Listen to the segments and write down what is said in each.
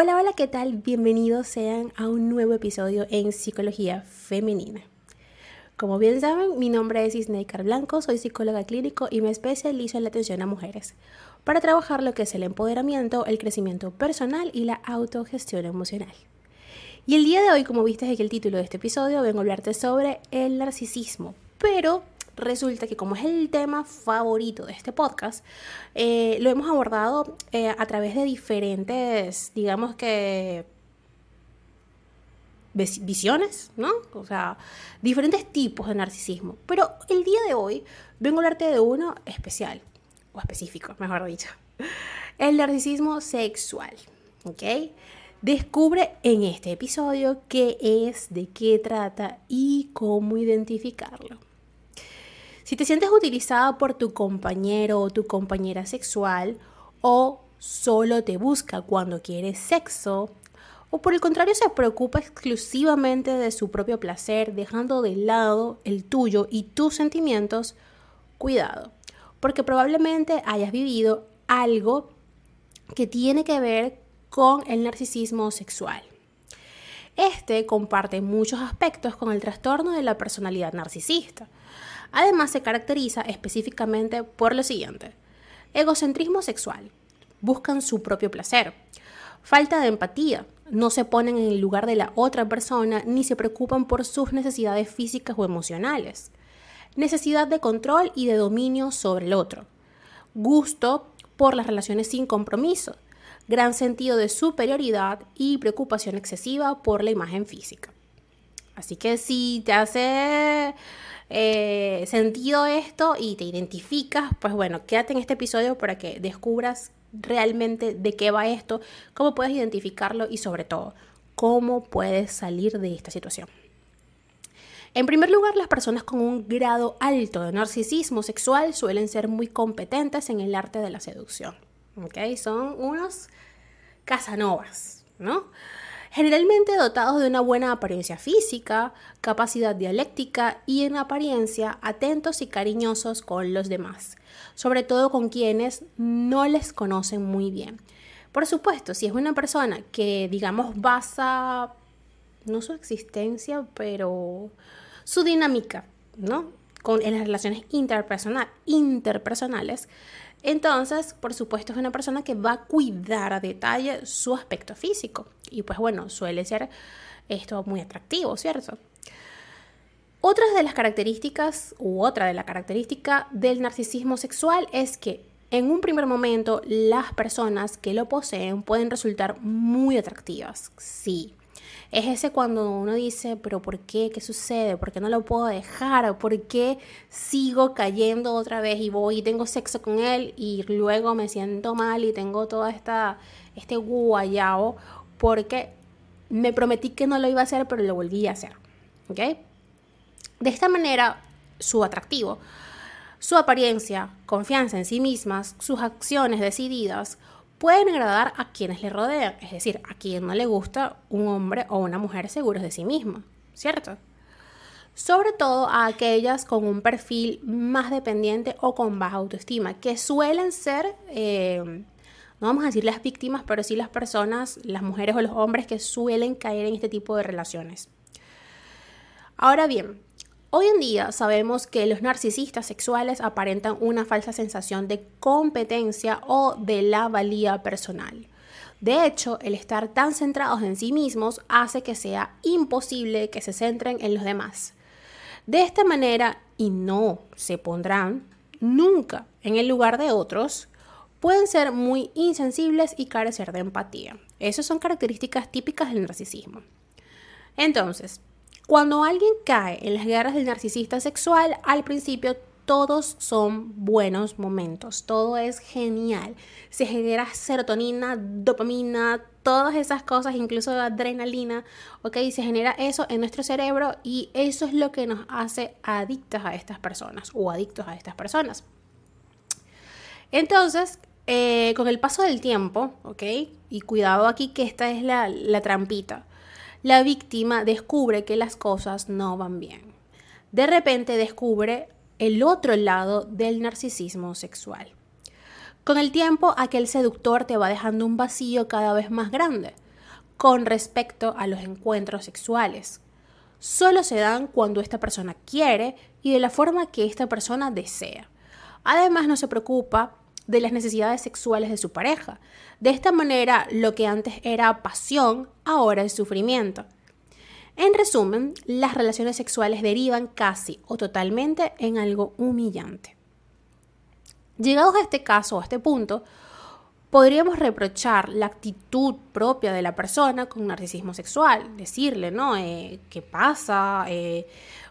Hola, hola, ¿qué tal? Bienvenidos sean a un nuevo episodio en Psicología Femenina. Como bien saben, mi nombre es Isneikar Blanco, soy psicóloga clínico y me especializo en la atención a mujeres para trabajar lo que es el empoderamiento, el crecimiento personal y la autogestión emocional. Y el día de hoy, como viste en el título de este episodio, vengo a hablarte sobre el narcisismo, pero resulta que como es el tema favorito de este podcast, eh, lo hemos abordado eh, a través de diferentes, digamos que visiones, ¿no? O sea, diferentes tipos de narcisismo. Pero el día de hoy vengo a hablarte de uno especial, o específico, mejor dicho. El narcisismo sexual, ¿ok? Descubre en este episodio qué es, de qué trata y cómo identificarlo. Si te sientes utilizada por tu compañero o tu compañera sexual o solo te busca cuando quiere sexo, o por el contrario se preocupa exclusivamente de su propio placer, dejando de lado el tuyo y tus sentimientos, cuidado, porque probablemente hayas vivido algo que tiene que ver con el narcisismo sexual. Este comparte muchos aspectos con el trastorno de la personalidad narcisista. Además, se caracteriza específicamente por lo siguiente. Egocentrismo sexual. Buscan su propio placer. Falta de empatía. No se ponen en el lugar de la otra persona ni se preocupan por sus necesidades físicas o emocionales. Necesidad de control y de dominio sobre el otro. Gusto por las relaciones sin compromiso. Gran sentido de superioridad y preocupación excesiva por la imagen física. Así que si te hace eh, sentido esto y te identificas, pues bueno, quédate en este episodio para que descubras realmente de qué va esto, cómo puedes identificarlo y sobre todo, cómo puedes salir de esta situación. En primer lugar, las personas con un grado alto de narcisismo sexual suelen ser muy competentes en el arte de la seducción. Son unos casanovas, ¿no? Generalmente dotados de una buena apariencia física, capacidad dialéctica y en apariencia atentos y cariñosos con los demás, sobre todo con quienes no les conocen muy bien. Por supuesto, si es una persona que, digamos, basa, no su existencia, pero su dinámica, ¿no? En las relaciones interpersonales, entonces, por supuesto, es una persona que va a cuidar a detalle su aspecto físico. Y pues bueno, suele ser esto muy atractivo, ¿cierto? Otra de las características, u otra de la característica del narcisismo sexual es que en un primer momento las personas que lo poseen pueden resultar muy atractivas, sí, es ese cuando uno dice, pero ¿por qué? ¿Qué sucede? ¿Por qué no lo puedo dejar? ¿Por qué sigo cayendo otra vez y voy y tengo sexo con él y luego me siento mal y tengo todo esta, este guayao? Porque me prometí que no lo iba a hacer, pero lo volví a hacer. ¿Ok? De esta manera, su atractivo, su apariencia, confianza en sí mismas, sus acciones decididas, pueden agradar a quienes le rodean, es decir, a quien no le gusta un hombre o una mujer seguros de sí misma, ¿cierto? Sobre todo a aquellas con un perfil más dependiente o con baja autoestima, que suelen ser, eh, no vamos a decir las víctimas, pero sí las personas, las mujeres o los hombres que suelen caer en este tipo de relaciones. Ahora bien, Hoy en día sabemos que los narcisistas sexuales aparentan una falsa sensación de competencia o de la valía personal. De hecho, el estar tan centrados en sí mismos hace que sea imposible que se centren en los demás. De esta manera, y no se pondrán nunca en el lugar de otros, pueden ser muy insensibles y carecer de empatía. Esas son características típicas del narcisismo. Entonces, cuando alguien cae en las guerras del narcisista sexual, al principio todos son buenos momentos, todo es genial. Se genera serotonina, dopamina, todas esas cosas, incluso adrenalina, ¿ok? Se genera eso en nuestro cerebro y eso es lo que nos hace adictas a estas personas o adictos a estas personas. Entonces, eh, con el paso del tiempo, ¿ok? Y cuidado aquí que esta es la trampita la víctima descubre que las cosas no van bien. De repente descubre el otro lado del narcisismo sexual. Con el tiempo, aquel seductor te va dejando un vacío cada vez más grande. con respecto a los encuentros sexuales. Solo se dan cuando esta persona quiere y de la forma que esta persona desea. Además, no se preocupa de las necesidades sexuales de su pareja. De esta manera, lo que antes era pasión, ahora es sufrimiento. En resumen, las relaciones sexuales derivan casi o totalmente en algo humillante. Llegados a este caso, a este punto, podríamos reprochar la actitud propia de la persona con narcisismo sexual, decirle, ¿no? Eh, ¿Qué pasa? Eh,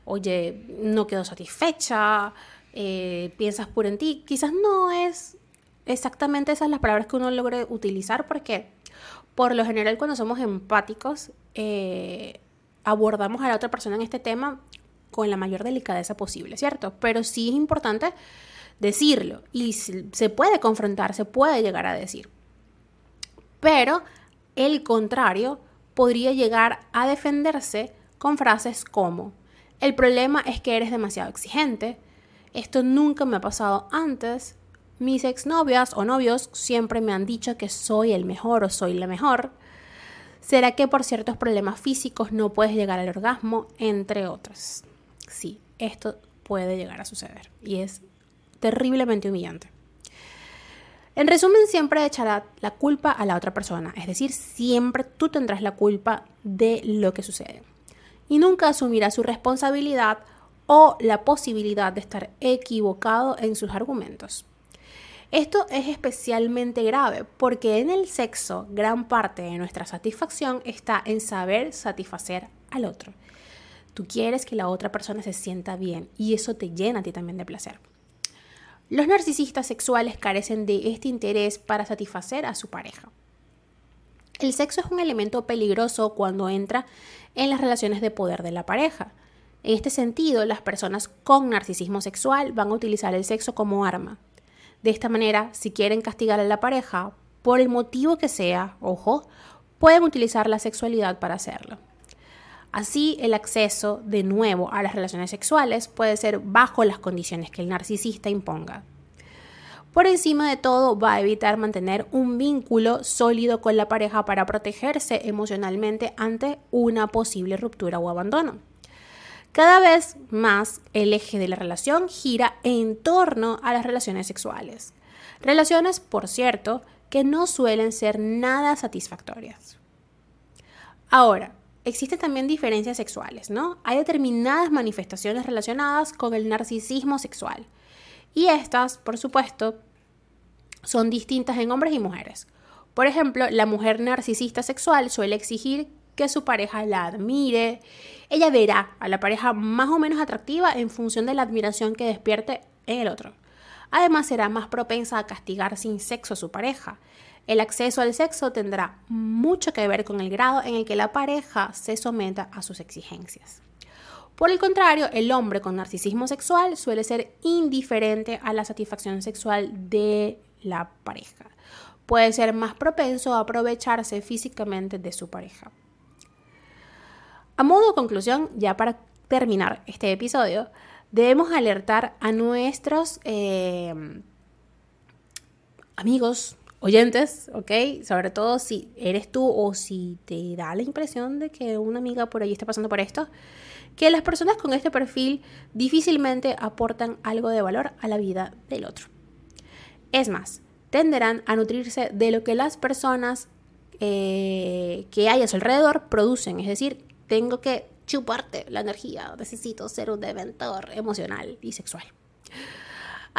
oye, no quedo satisfecha, eh, piensas puro en ti. Quizás no es exactamente esas las palabras que uno logre utilizar porque por lo general cuando somos empáticos abordamos a la otra persona en este tema con la mayor delicadeza posible, ¿cierto? Pero sí es importante decirlo y se puede confrontar, se puede llegar a decir. Pero el contrario podría llegar a defenderse con frases como, el problema es que eres demasiado exigente, esto nunca me ha pasado antes, mis exnovias o novios siempre me han dicho que soy el mejor o soy la mejor, será que por ciertos problemas físicos no puedes llegar al orgasmo, entre otros. Sí, esto puede llegar a suceder y es terriblemente humillante. En resumen, siempre echará la culpa a la otra persona, es decir, siempre tú tendrás la culpa de lo que sucede. Y nunca asumirá su responsabilidad o la posibilidad de estar equivocado en sus argumentos. Esto es especialmente grave porque en el sexo gran parte de nuestra satisfacción está en saber satisfacer al otro. Tú quieres que la otra persona se sienta bien y eso te llena a ti también de placer. Los narcisistas sexuales carecen de este interés para satisfacer a su pareja. El sexo es un elemento peligroso cuando entra en las relaciones de poder de la pareja. En este sentido, las personas con narcisismo sexual van a utilizar el sexo como arma. De esta manera, si quieren castigar a la pareja, por el motivo que sea, ojo, pueden utilizar la sexualidad para hacerlo. Así, el acceso de nuevo a las relaciones sexuales puede ser bajo las condiciones que el narcisista imponga. Por encima de todo, va a evitar mantener un vínculo sólido con la pareja para protegerse emocionalmente ante una posible ruptura o abandono. Cada vez más el eje de la relación gira en torno a las relaciones sexuales. Relaciones, por cierto, que no suelen ser nada satisfactorias. Ahora, existen también diferencias sexuales, ¿no? Hay determinadas manifestaciones relacionadas con el narcisismo sexual. Y estas, por supuesto, son distintas en hombres y mujeres. Por ejemplo, la mujer narcisista sexual suele exigir que su pareja la admire. Ella verá a la pareja más o menos atractiva en función de la admiración que despierte en el otro. Además, será más propensa a castigar sin sexo a su pareja. El acceso al sexo tendrá mucho que ver con el grado en el que la pareja se someta a sus exigencias. Por el contrario, el hombre con narcisismo sexual suele ser indiferente a la satisfacción sexual de la pareja. Puede ser más propenso a aprovecharse físicamente de su pareja. A modo de conclusión, ya para terminar este episodio, debemos alertar a nuestros eh, amigos, oyentes, ¿ok? Sobre todo si eres tú o si te da la impresión de que una amiga por ahí está pasando por esto, que las personas con este perfil difícilmente aportan algo de valor a la vida del otro. Es más, tenderán a nutrirse de lo que las personas eh, que hay a su alrededor producen, es decir, tengo que chuparte la energía, necesito ser un deventor emocional y sexual.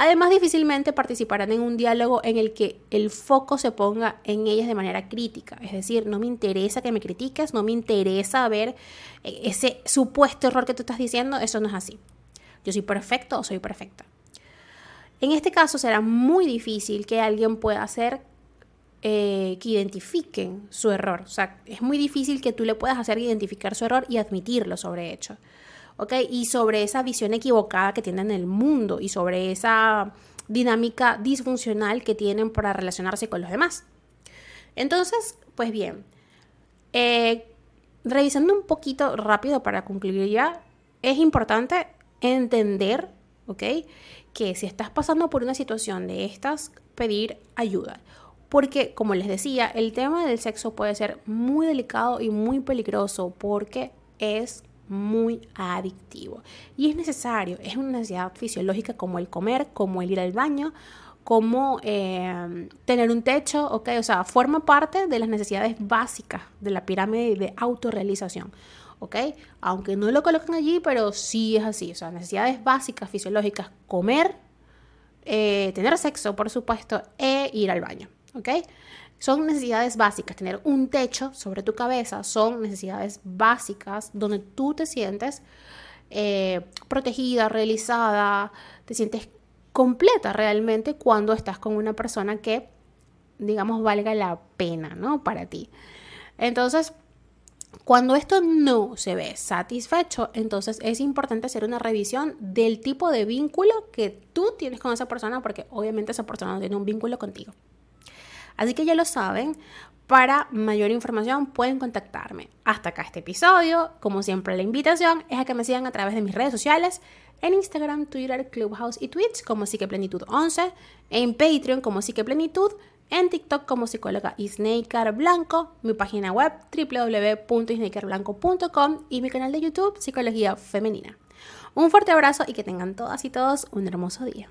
Además, difícilmente participarán en un diálogo en el que el foco se ponga en ellas de manera crítica. Es decir, no me interesa que me critiques, no me interesa ver eh, ese supuesto error que tú estás diciendo, eso no es así. Yo soy perfecto o soy perfecta. En este caso será muy difícil que alguien pueda hacer eh, que identifiquen su error. O sea, es muy difícil que tú le puedas hacer identificar su error y admitirlo sobre hecho. Y sobre esa visión equivocada que tienen en el mundo y sobre esa dinámica disfuncional que tienen para relacionarse con los demás. Entonces, pues bien, eh, revisando un poquito rápido para concluir ya, es importante entender, ¿ok? Que si estás pasando por una situación de estas, pedir ayuda. Porque, como les decía, el tema del sexo puede ser muy delicado y muy peligroso porque es muy adictivo. Y es necesario, es una necesidad fisiológica como el comer, como el ir al baño, como eh, tener un techo, ¿ok? O sea, forma parte de las necesidades básicas de la pirámide de autorrealización, ¿ok? Aunque no lo colocan allí, pero sí es así, o sea, necesidades básicas, fisiológicas, comer, eh, tener sexo, por supuesto, e ir al baño, ¿ok? Son necesidades básicas, tener un techo sobre tu cabeza, son necesidades básicas donde tú te sientes eh, protegida, realizada, te sientes completa realmente cuando estás con una persona que, digamos, valga la pena, ¿no? Para ti. Entonces, cuando esto no se ve satisfecho, entonces es importante hacer una revisión del tipo de vínculo que tú tienes con esa persona, porque obviamente esa persona no tiene un vínculo contigo. Así que ya lo saben. Para mayor información pueden contactarme. Hasta acá este episodio. Como siempre, la invitación es a que me sigan a través de mis redes sociales. En Instagram, Twitter, Clubhouse y Twitch como Psiqueplenitud 11. En Patreon como Psiqueplenitud. En TikTok como psicóloga Isnaker Blanco. Mi página web www.isnakerblanco.com. Y mi canal de YouTube Psicología Femenina. Un fuerte abrazo y que tengan todas y todos un hermoso día.